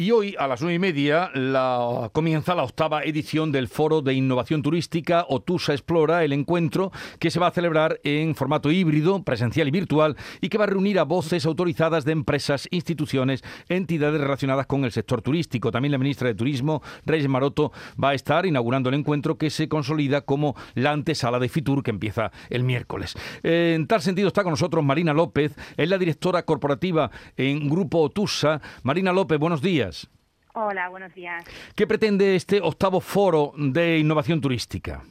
Y hoy a las nueve y media comienza la octava edición del Foro de Innovación Turística Otusa Explora, el encuentro que se va a celebrar en formato híbrido, presencial y virtual, y que va a reunir a voces autorizadas de empresas, instituciones, entidades relacionadas con el sector turístico. También la ministra de Turismo, Reyes Maroto, va a estar inaugurando el encuentro que se consolida como la antesala de Fitur que empieza el miércoles. En tal sentido está con nosotros Marina López, es la directora corporativa en Grupo Otusa. Marina López, buenos días. Hola, buenos días. ¿Qué pretende este octavo foro de innovación turística?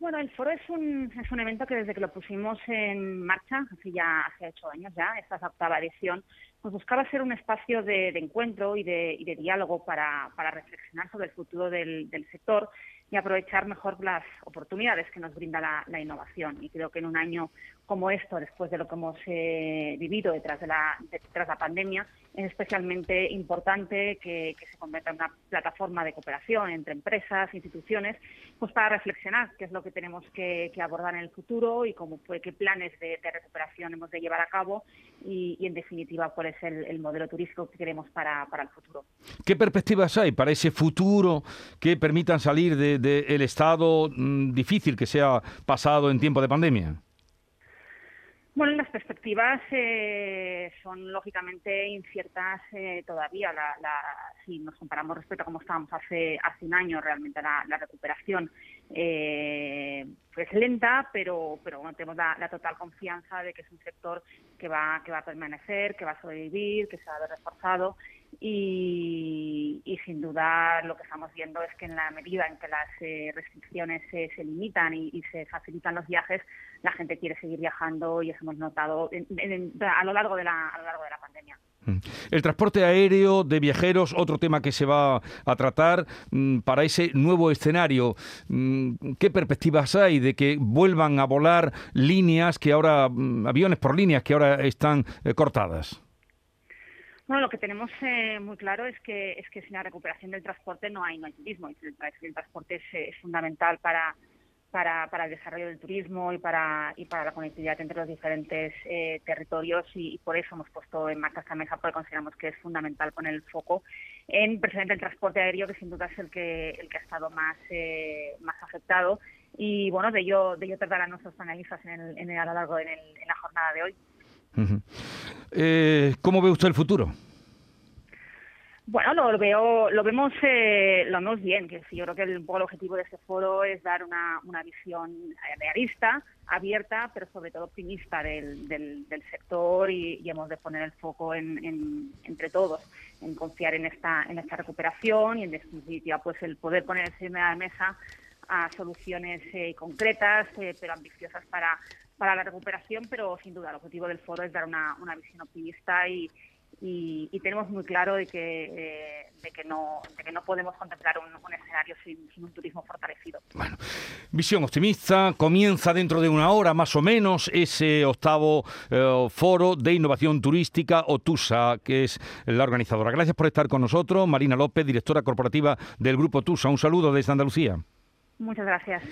Bueno, el foro es un, es un evento que desde que lo pusimos en marcha, hace ya hace ocho años ya, esta es la octava edición, pues buscaba ser un espacio de, encuentro y de, y de diálogo para, para, reflexionar sobre el futuro del, del, sector y aprovechar mejor las oportunidades que nos brinda la, la, innovación. Y creo que en un año como esto, después de lo que hemos eh, vivido detrás de la, detrás de la pandemia, es especialmente importante que, se convierta en una plataforma de cooperación entre empresas, instituciones, pues para reflexionar qué es lo que tenemos que, abordar en el futuro y cómo qué planes de, recuperación hemos de llevar a cabo y, en definitiva cuál es el, modelo turístico que queremos para, el futuro. ¿Qué perspectivas hay para ese futuro que permitan salir del estado mm, difícil que se ha pasado en tiempo de pandemia? Bueno, las perspectivas eh, son lógicamente inciertas eh, todavía. si nos comparamos respecto a cómo estábamos hace, hace un año, realmente la, recuperación eh, es lenta, pero, pero tenemos la, total confianza de que es un sector que va, que va a permanecer, que va a sobrevivir, que se va a ver reforzado y, sin duda lo que estamos viendo es que en la medida en que las eh, restricciones se, limitan y, se facilitan los viajes, la gente quiere seguir viajando y eso hemos notado a, lo largo de la, a lo largo de la pandemia. Mm. El transporte aéreo de viajeros, otro tema que se va a tratar mm, para ese nuevo escenario. Mm, ¿Qué perspectivas hay de que vuelvan a volar líneas que ahora, aviones por líneas que ahora están eh, cortadas? Bueno, lo que tenemos eh, muy claro es que es que sin la recuperación del transporte no hay turismo. Y el, transporte es, fundamental para, para, el desarrollo del turismo y para y para la conectividad entre los diferentes eh, territorios y, por eso hemos puesto en marcha esta mesa porque consideramos que es fundamental poner el foco en precisamente el transporte aéreo que sin duda es el que el que ha estado más eh, más afectado y bueno de ello de ello tratarán nuestros panelistas en el, en el, a lo largo en, el, en la jornada de hoy. Eh, ¿Cómo ve usted el futuro? Bueno, lo, veo, lo vemos, eh, lo vemos bien. Que yo creo que el, objetivo de este foro es dar una, visión realista, abierta, pero sobre todo optimista del, sector y, hemos de poner el foco en, entre todos, en confiar en esta, en esta recuperación y en definitiva, pues el poder poner encima de la mesa a soluciones eh, concretas, eh, pero ambiciosas para para la recuperación, pero sin duda el objetivo del foro es dar una, una visión optimista y, y, tenemos muy claro de que, eh, de que, no, de que no podemos contemplar un, escenario sin, un turismo fortalecido. Bueno, visión optimista. Comienza dentro de una hora más o menos ese octavo eh, foro de innovación turística OTUSA, que es la organizadora. Gracias por estar con nosotros. Marina López, directora corporativa del Grupo TUSA. Un saludo desde Andalucía. Muchas gracias.